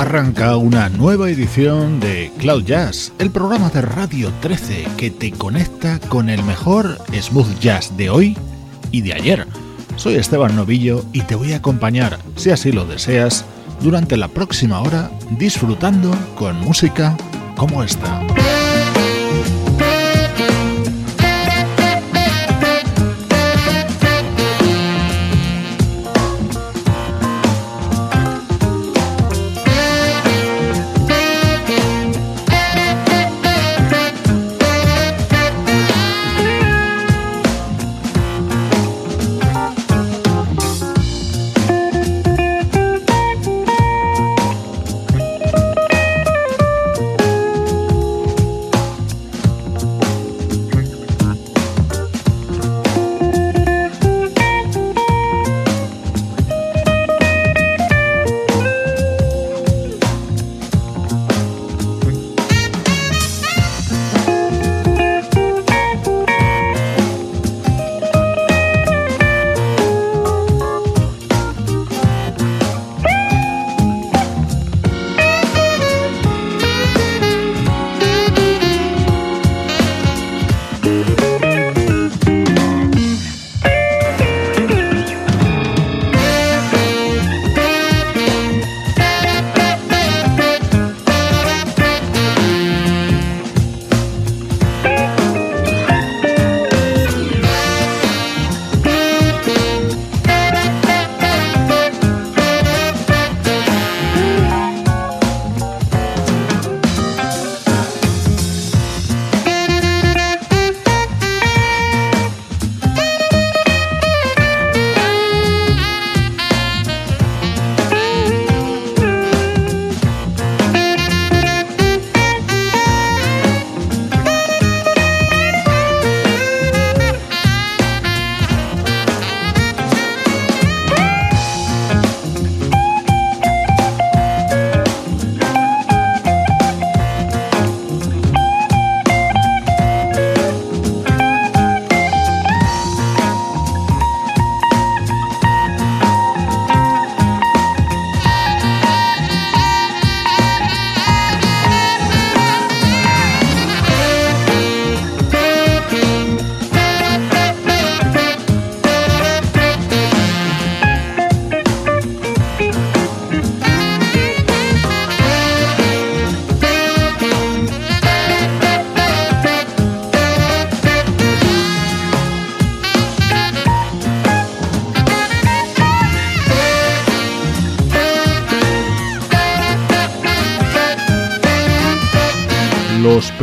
Arranca una nueva edición de Cloud Jazz, el programa de Radio 13 que te conecta con el mejor smooth jazz de hoy y de ayer. Soy Esteban Novillo y te voy a acompañar, si así lo deseas, durante la próxima hora disfrutando con música como esta.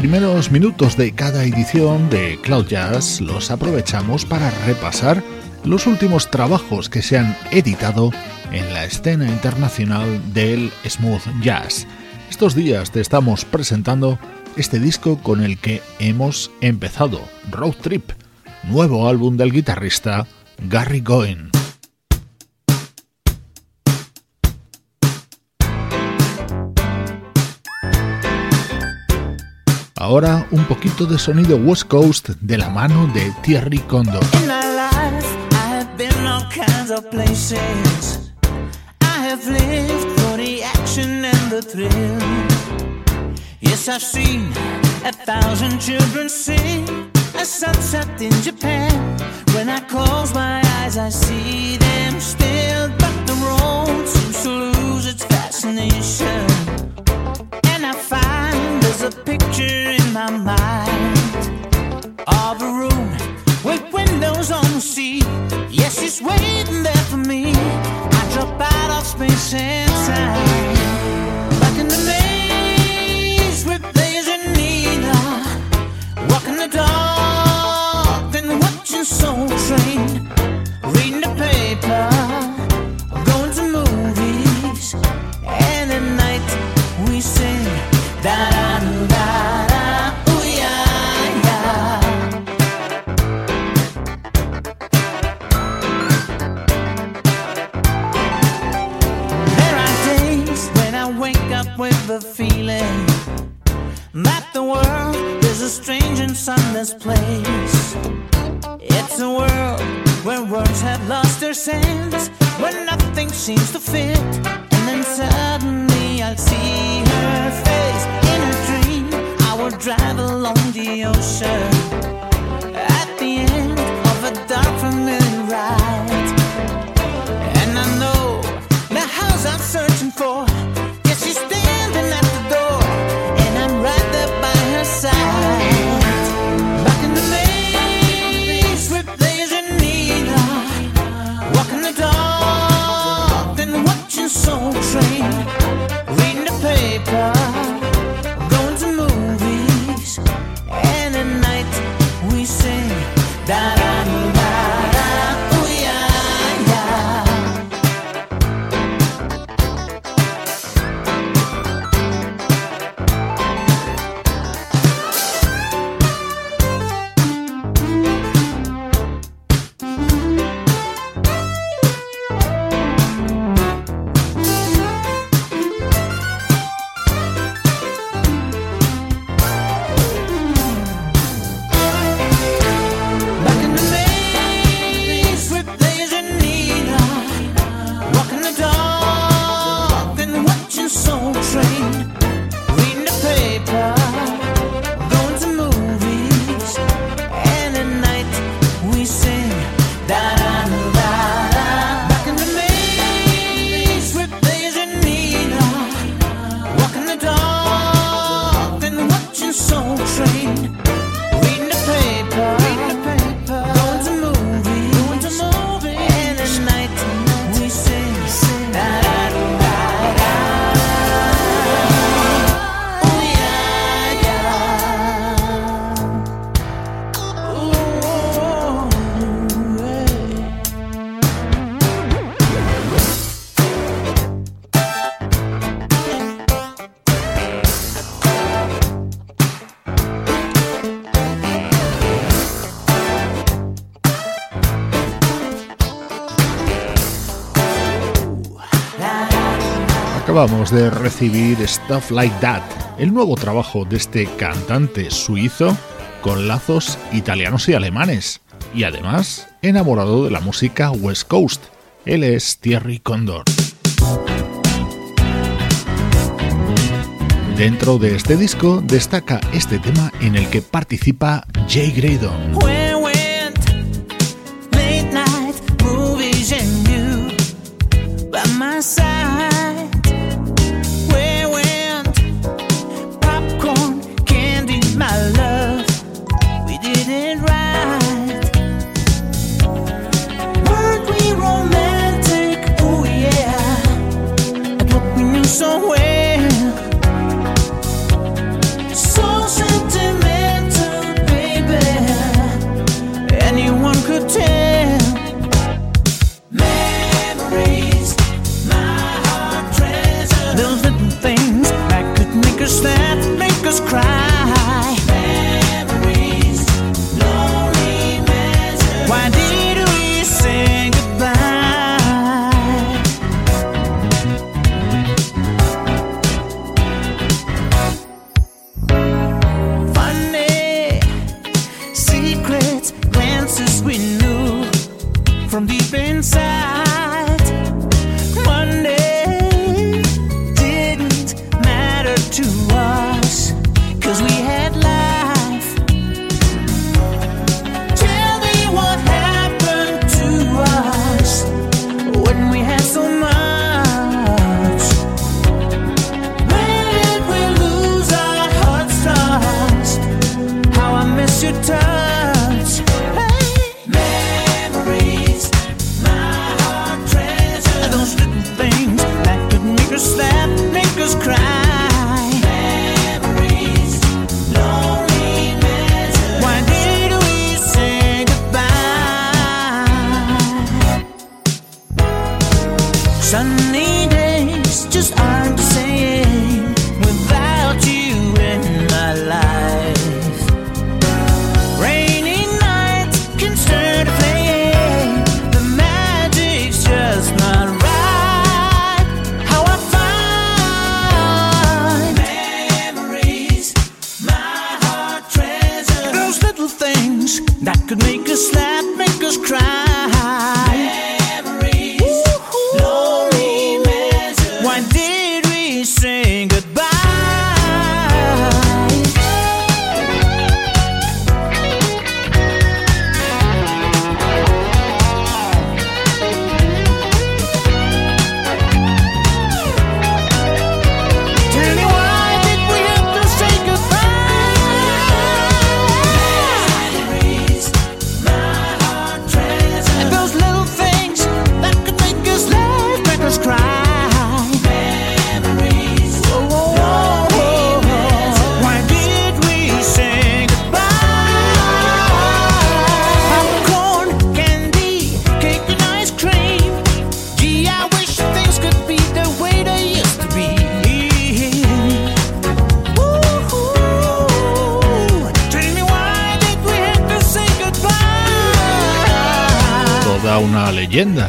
Primeros minutos de cada edición de Cloud Jazz los aprovechamos para repasar los últimos trabajos que se han editado en la escena internacional del smooth jazz. Estos días te estamos presentando este disco con el que hemos empezado, Road Trip, nuevo álbum del guitarrista Gary Goin. Ahora un poquito de sonido West Coast de la mano de Thierry I. I and thrill. Yes, I've seen a thousand children sing a sunset in Japan. When I close my eyes, I see them still, but the road seems to lose its fascination. There's a picture in my mind of a room with windows on the sea. Yes, it's waiting there for me. I drop out of space and time. Back in the maze with Blaze and Nina, uh, walking the dark and watching Soul Train, reading the paper. going to movies, and at night we sing that. seems to fit. de recibir Stuff Like That, el nuevo trabajo de este cantante suizo con lazos italianos y alemanes, y además enamorado de la música West Coast. Él es Thierry Condor. Dentro de este disco destaca este tema en el que participa Jay Graydon.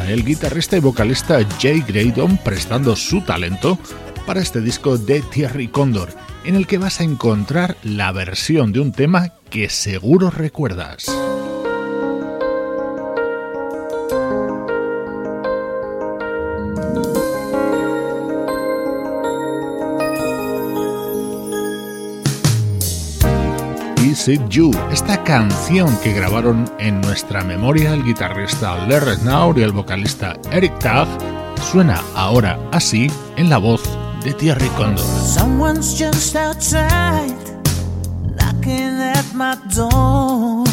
El guitarrista y vocalista Jay Graydon prestando su talento para este disco de Thierry Condor, en el que vas a encontrar la versión de un tema que seguro recuerdas. You, esta canción que grabaron en nuestra memoria el guitarrista Larry Snow y el vocalista Eric Tag, suena ahora así en la voz de Thierry Condor. Someone's just outside, knocking at my door.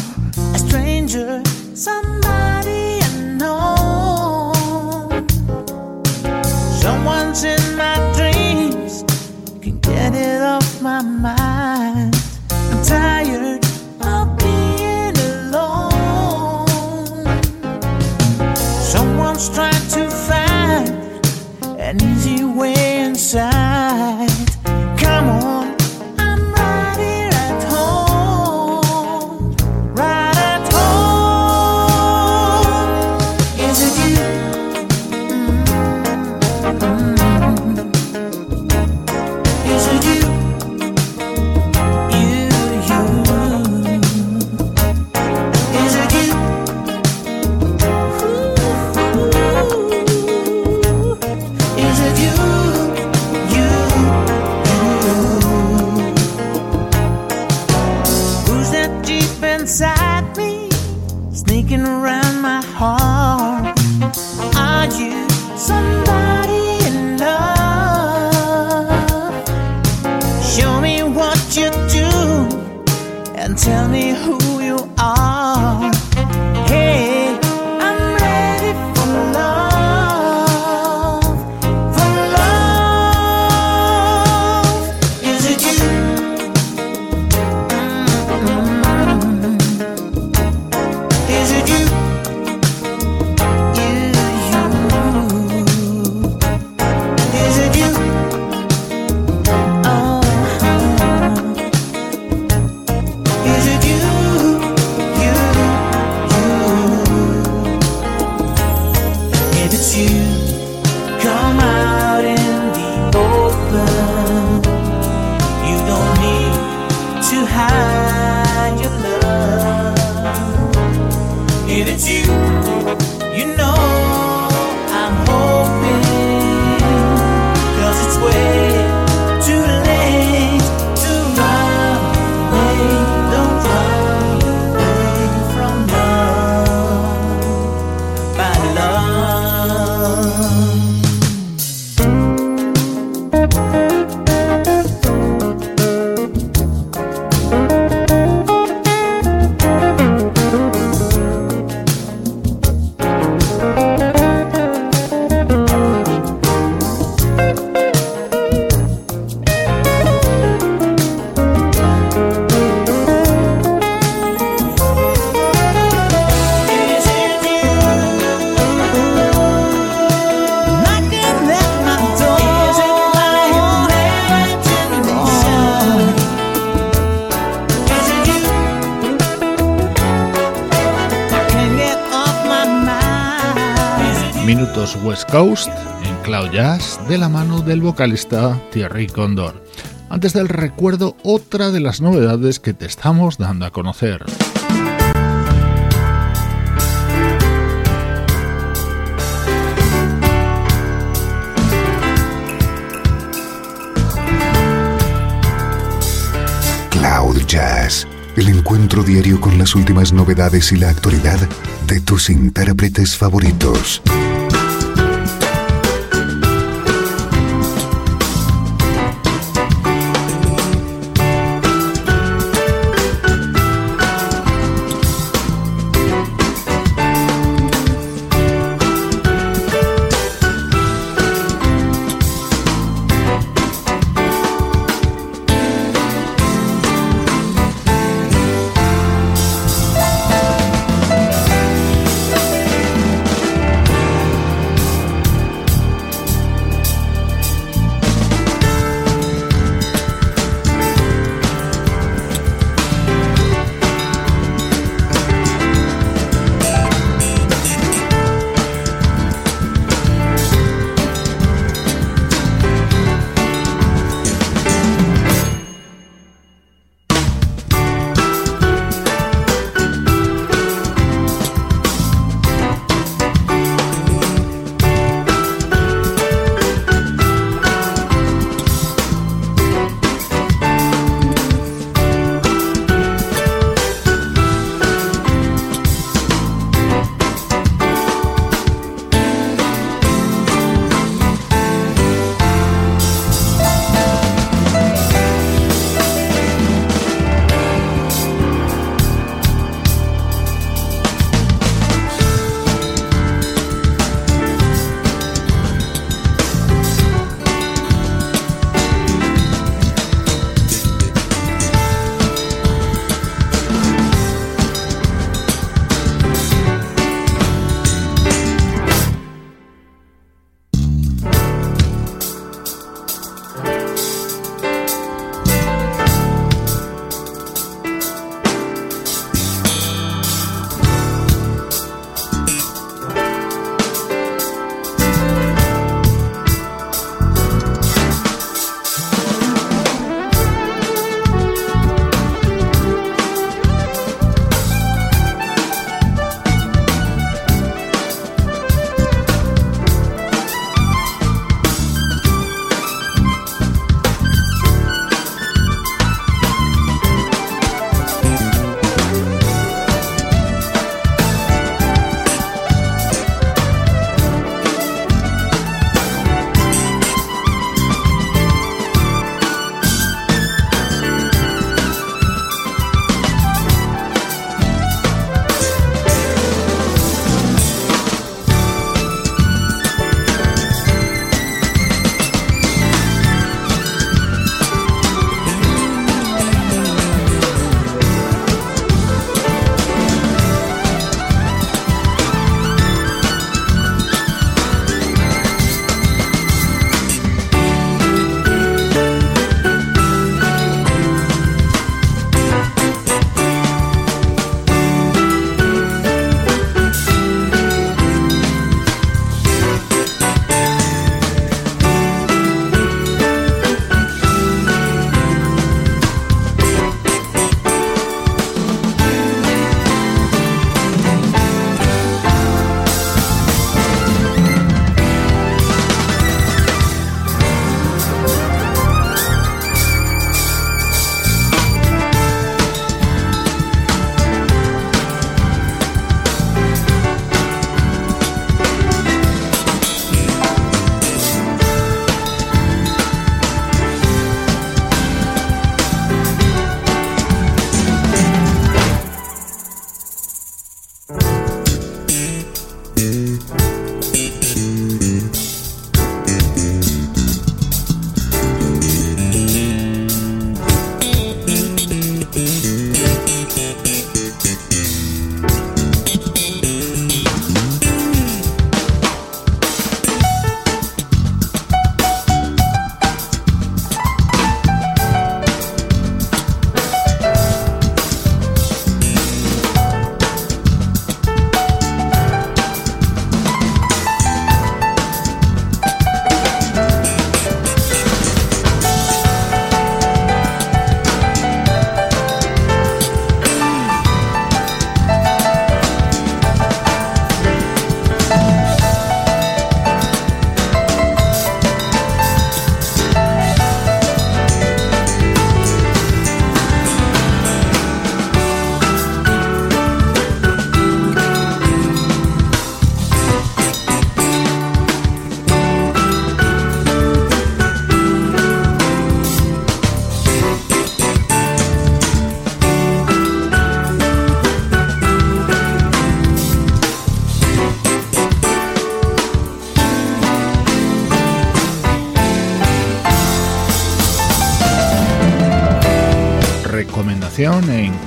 A stranger, somebody I know. Someone's in my dreams, can get it off my mind. tired Way inside. Coast en Cloud Jazz de la mano del vocalista Thierry Condor. Antes del recuerdo, otra de las novedades que te estamos dando a conocer. Cloud Jazz, el encuentro diario con las últimas novedades y la actualidad de tus intérpretes favoritos.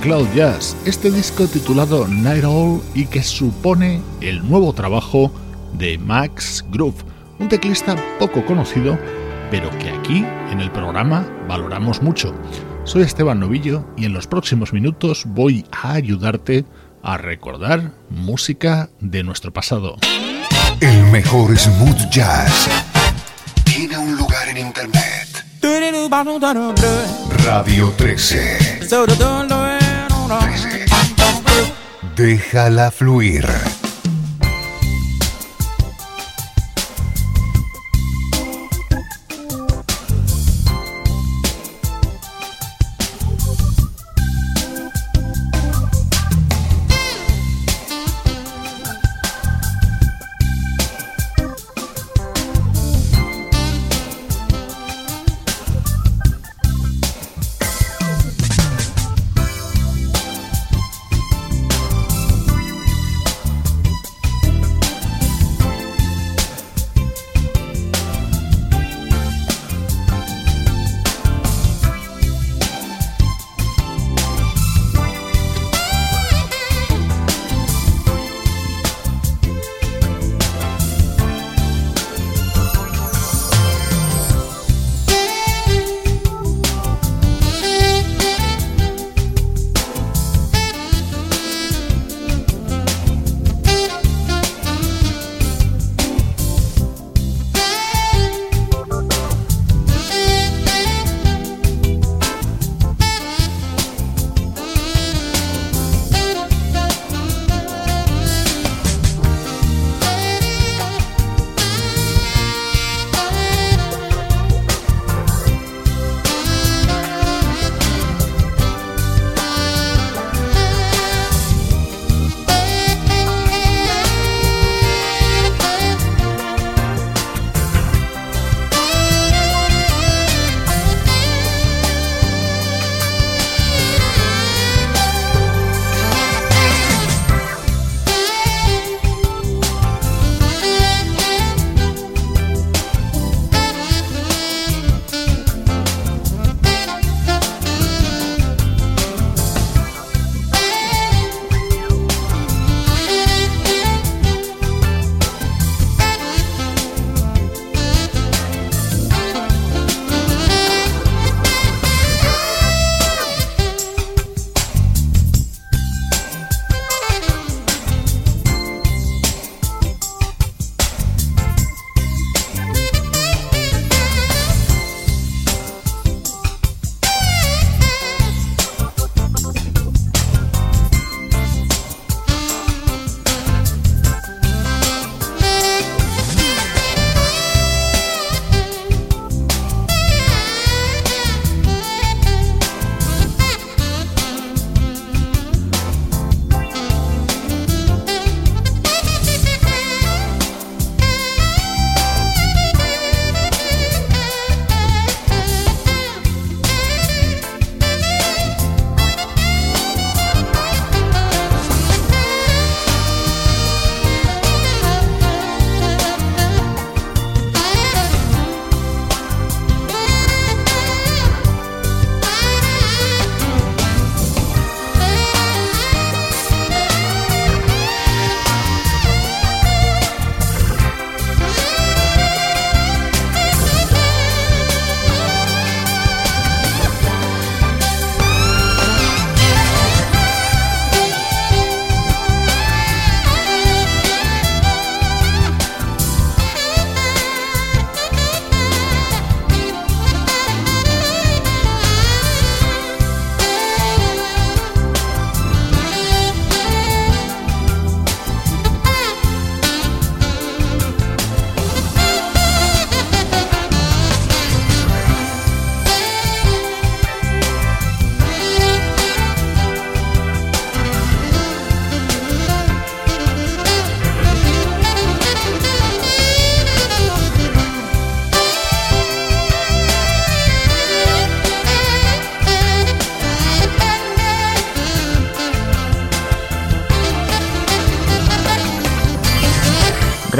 Cloud Jazz, este disco titulado Night Owl y que supone el nuevo trabajo de Max Groove, un teclista poco conocido, pero que aquí en el programa valoramos mucho. Soy Esteban Novillo y en los próximos minutos voy a ayudarte a recordar música de nuestro pasado. El mejor smooth jazz tiene un lugar en internet. Radio 13. 13. Déjala fluir.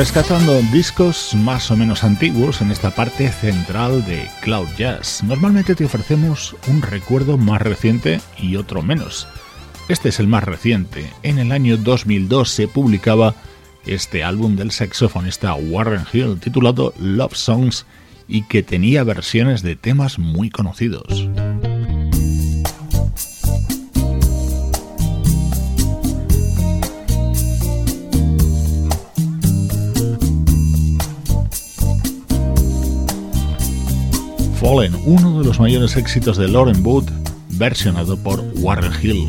Rescatando discos más o menos antiguos en esta parte central de Cloud Jazz. Normalmente te ofrecemos un recuerdo más reciente y otro menos. Este es el más reciente. En el año 2002 se publicaba este álbum del saxofonista Warren Hill titulado Love Songs y que tenía versiones de temas muy conocidos. Fallen, uno de los mayores éxitos de Lauren Wood, versionado por Warren Hill.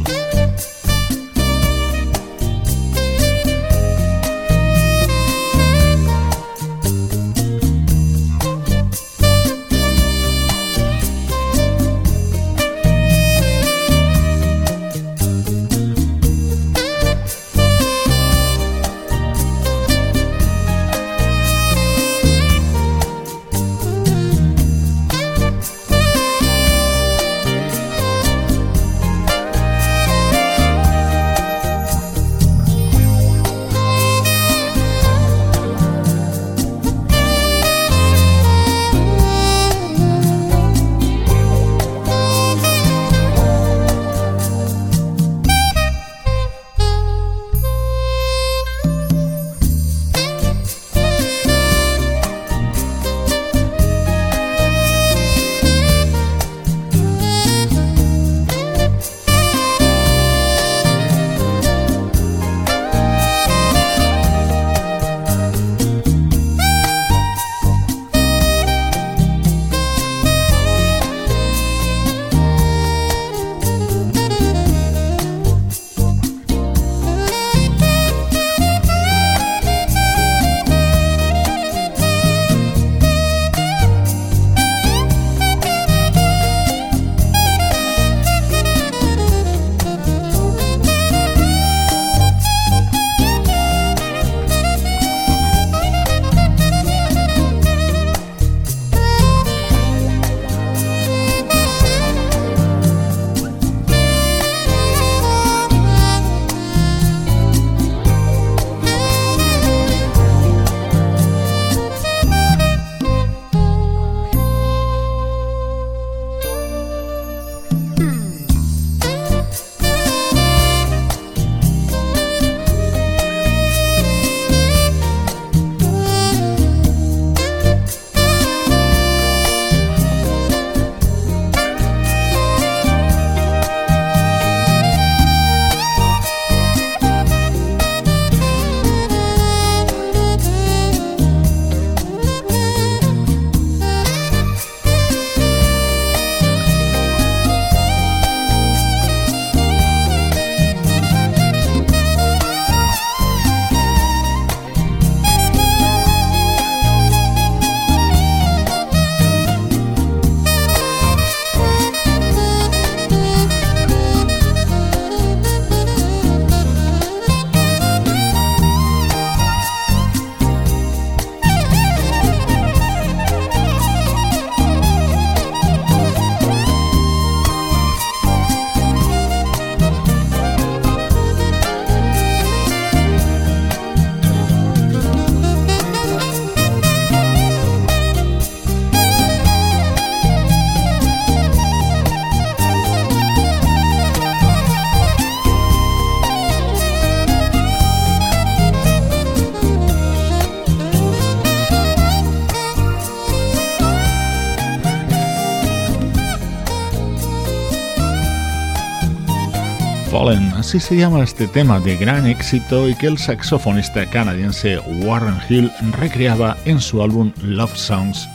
Así se llama este tema de gran éxito y que el saxofonista canadiense Warren Hill recreaba en su álbum Love Songs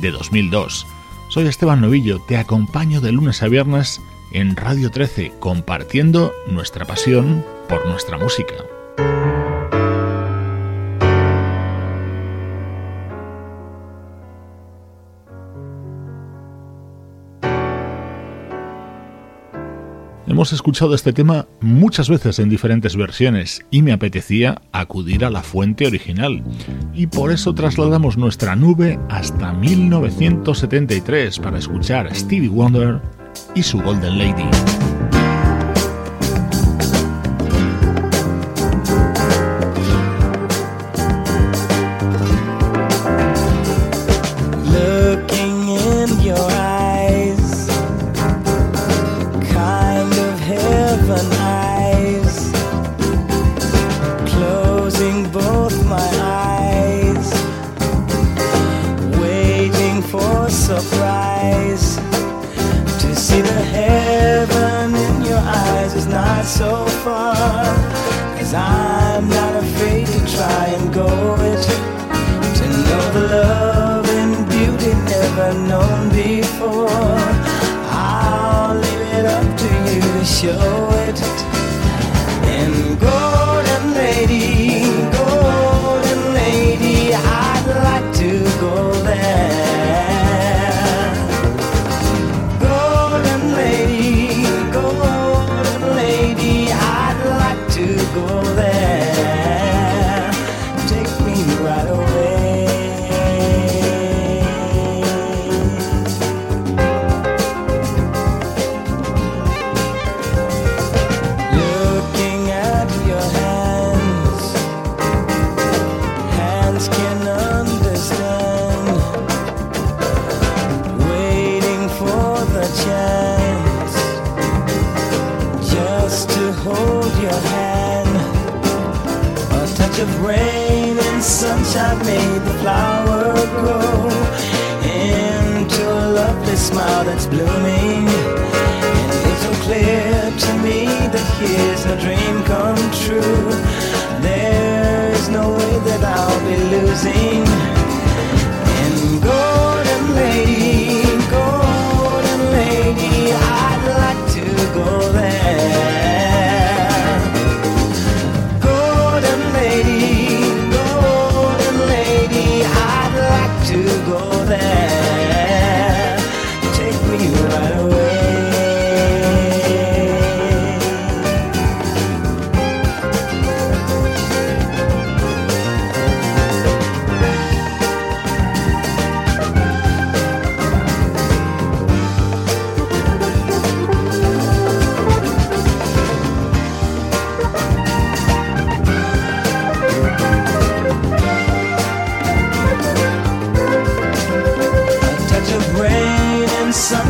de 2002. Soy Esteban Novillo, te acompaño de lunes a viernes en Radio 13 compartiendo nuestra pasión por nuestra música. Hemos escuchado este tema muchas veces en diferentes versiones y me apetecía acudir a la fuente original. Y por eso trasladamos nuestra nube hasta 1973 para escuchar Stevie Wonder y su Golden Lady.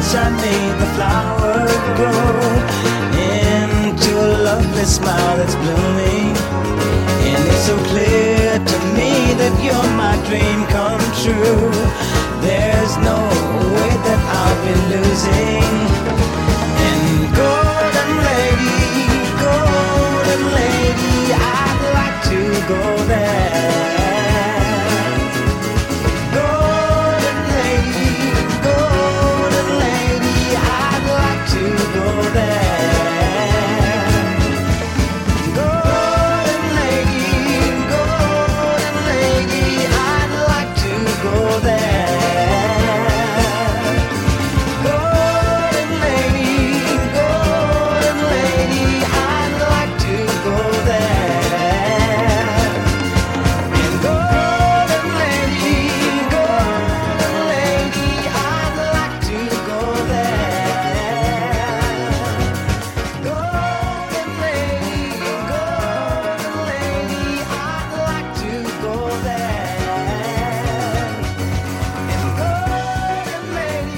Sunshine made the flower grow into a lovely smile that's blooming. And it's so clear to me that you're my dream come true. There's no way that I'll be losing. And golden lady, golden lady, I'd like to go there.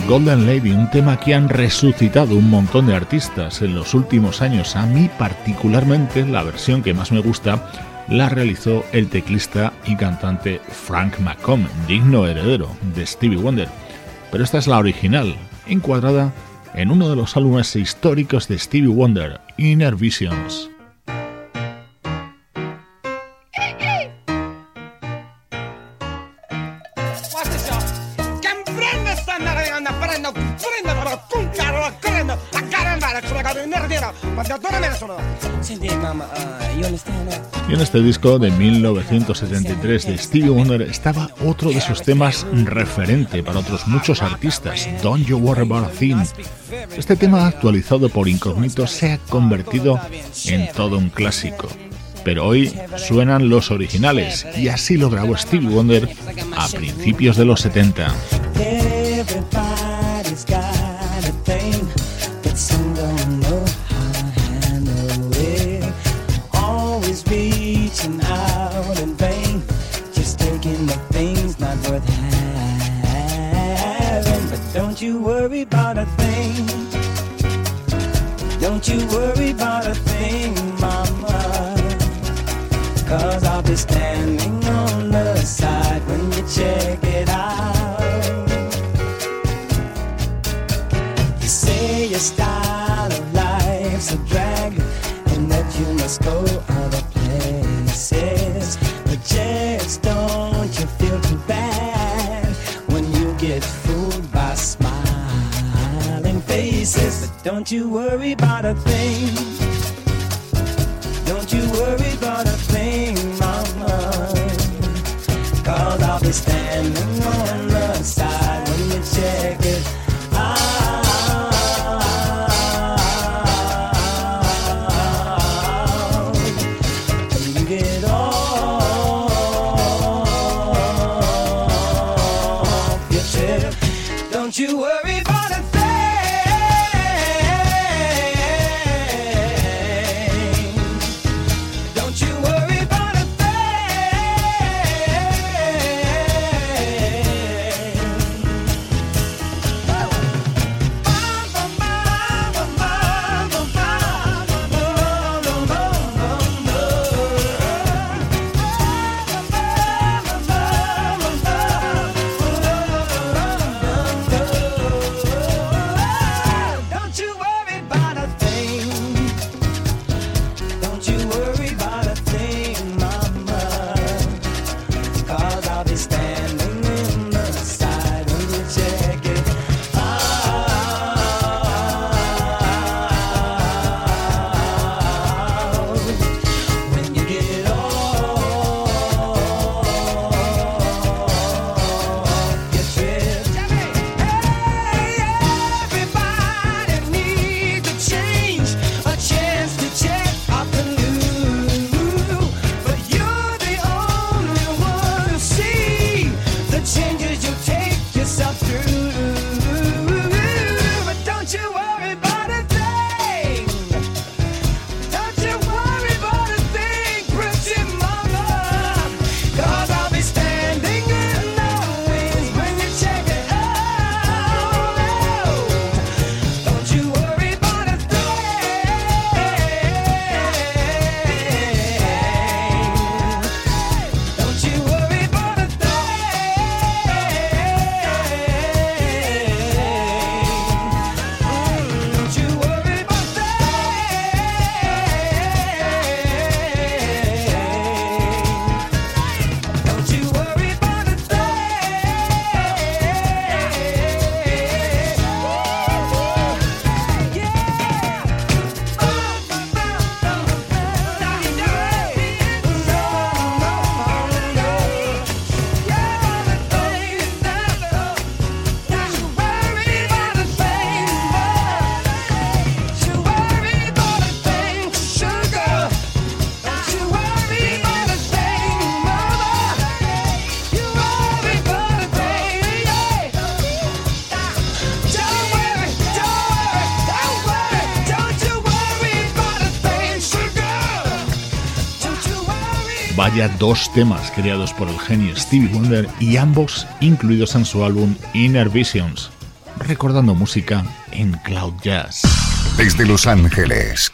Golden Lady, un tema que han resucitado un montón de artistas en los últimos años. A mí particularmente la versión que más me gusta la realizó el teclista y cantante Frank McComb, digno heredero de Stevie Wonder. Pero esta es la original, encuadrada en uno de los álbumes históricos de Stevie Wonder, Inner Visions. Este disco de 1973 de Stevie Wonder estaba otro de sus temas referente para otros muchos artistas, Don't You Worry About a Thing. Este tema actualizado por Incognito se ha convertido en todo un clásico. Pero hoy suenan los originales y así lo grabó Stevie Wonder a principios de los 70. standing on the side when you check it out. You say your style of life's a drag and that you must go other places. But just don't you feel too bad when you get fooled by smiling faces. But don't you worry about a thing. Dos temas creados por el genio Stevie Wonder y ambos incluidos en su álbum Inner Visions, recordando música en Cloud Jazz. Desde Los Ángeles,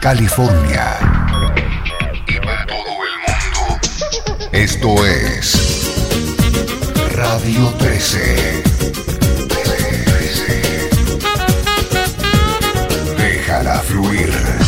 California y para todo el mundo, esto es Radio 13. Déjala fluir.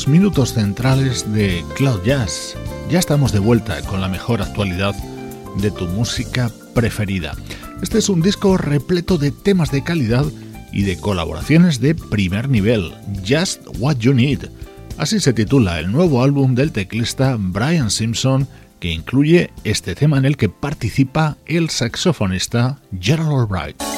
Los minutos centrales de Cloud Jazz. Ya estamos de vuelta con la mejor actualidad de tu música preferida. Este es un disco repleto de temas de calidad y de colaboraciones de primer nivel, Just What You Need. Así se titula el nuevo álbum del teclista Brian Simpson que incluye este tema en el que participa el saxofonista Gerald Albright.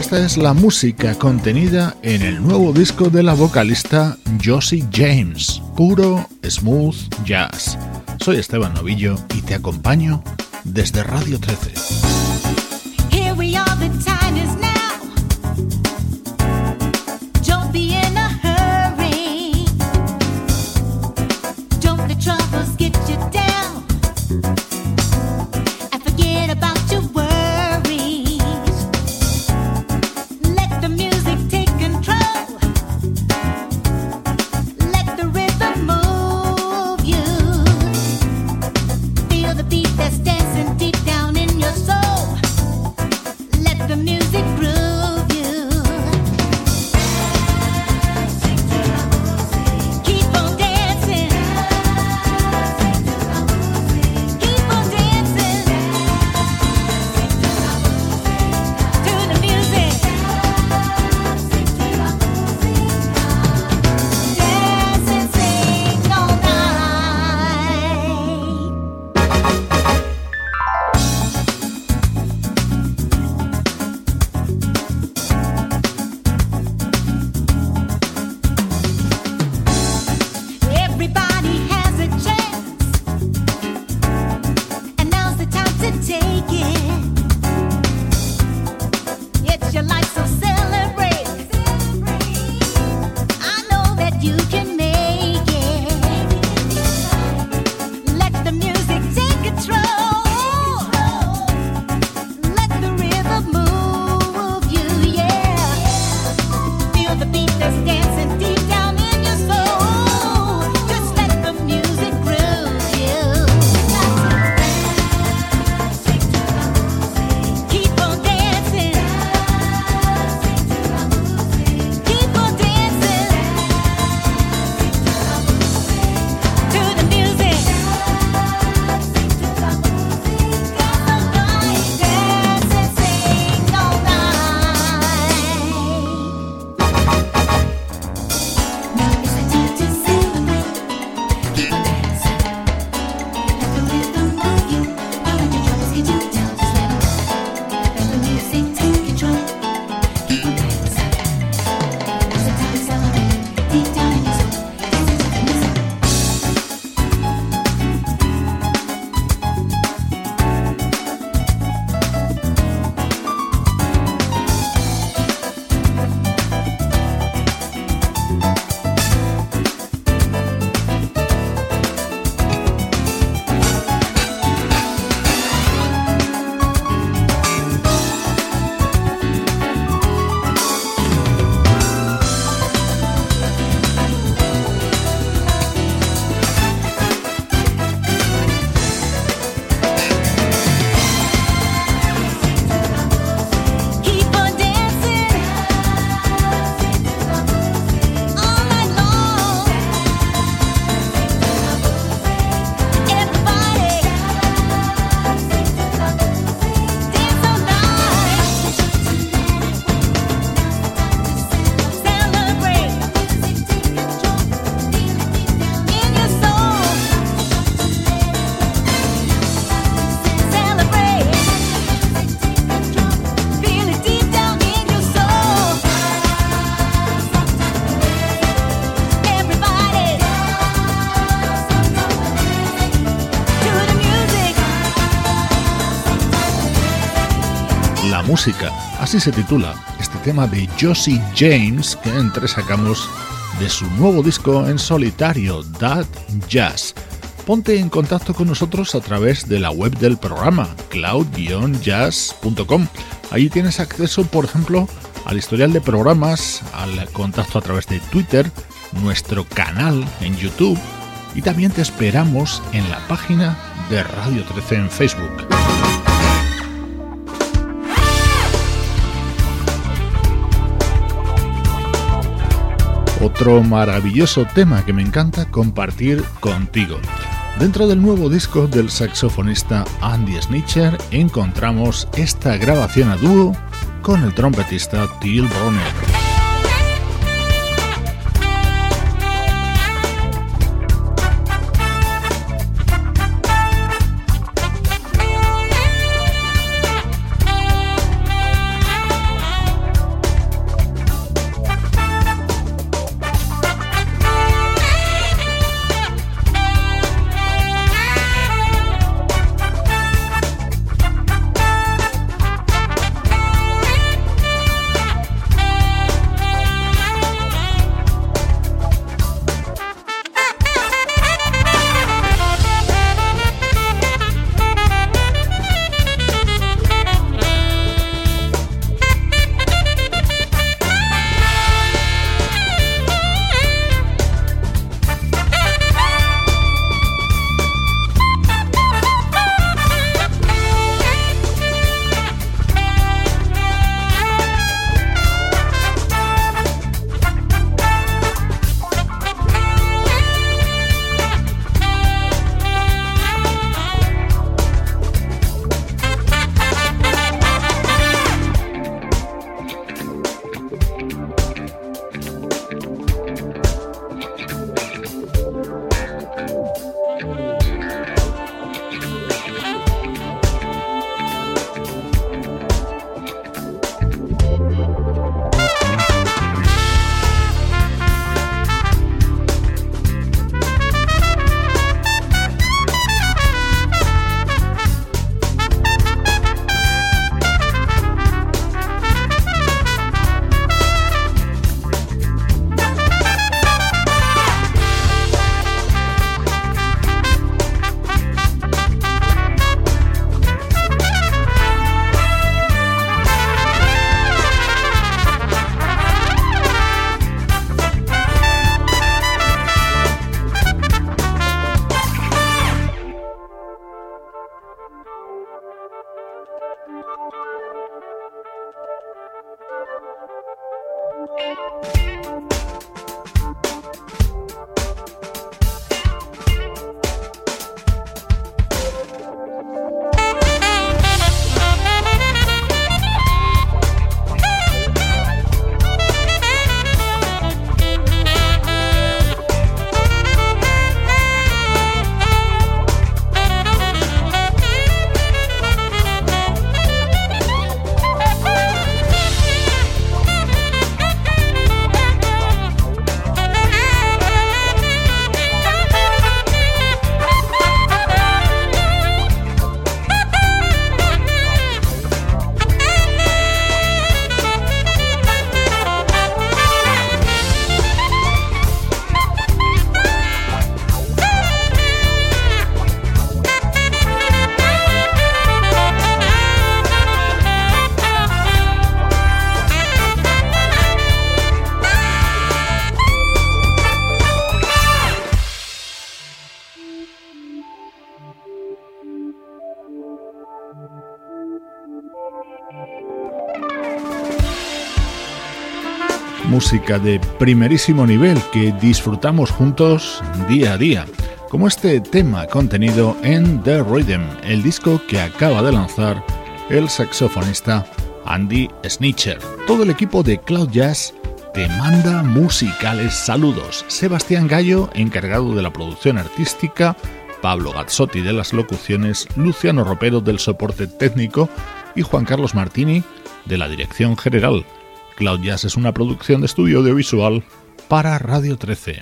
Esta es la música contenida en el nuevo disco de la vocalista Josie James, puro smooth jazz. Soy Esteban Novillo y te acompaño desde Radio 13. Así se titula este tema de Josie James que entresacamos de su nuevo disco en solitario, That Jazz. Ponte en contacto con nosotros a través de la web del programa, cloud-jazz.com. Allí tienes acceso, por ejemplo, al historial de programas, al contacto a través de Twitter, nuestro canal en YouTube y también te esperamos en la página de Radio 13 en Facebook. Otro maravilloso tema que me encanta compartir contigo. Dentro del nuevo disco del saxofonista Andy Snitcher encontramos esta grabación a dúo con el trompetista Till Bronner. De primerísimo nivel que disfrutamos juntos día a día, como este tema contenido en The Rhythm, el disco que acaba de lanzar el saxofonista Andy Snitcher. Todo el equipo de Cloud Jazz te manda musicales saludos. Sebastián Gallo, encargado de la producción artística, Pablo Gazzotti de las locuciones, Luciano Ropero del soporte técnico y Juan Carlos Martini de la dirección general. Cloud Jazz es una producción de estudio audiovisual para Radio 13.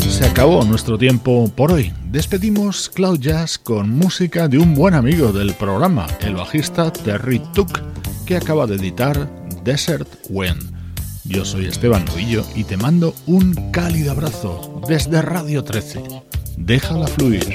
Se acabó nuestro tiempo por hoy. Despedimos Cloud Jazz con música de un buen amigo del programa, el bajista Terry Tuck, que acaba de editar Desert Wind. Yo soy Esteban Novillo y te mando un cálido abrazo desde Radio 13. Déjala fluir.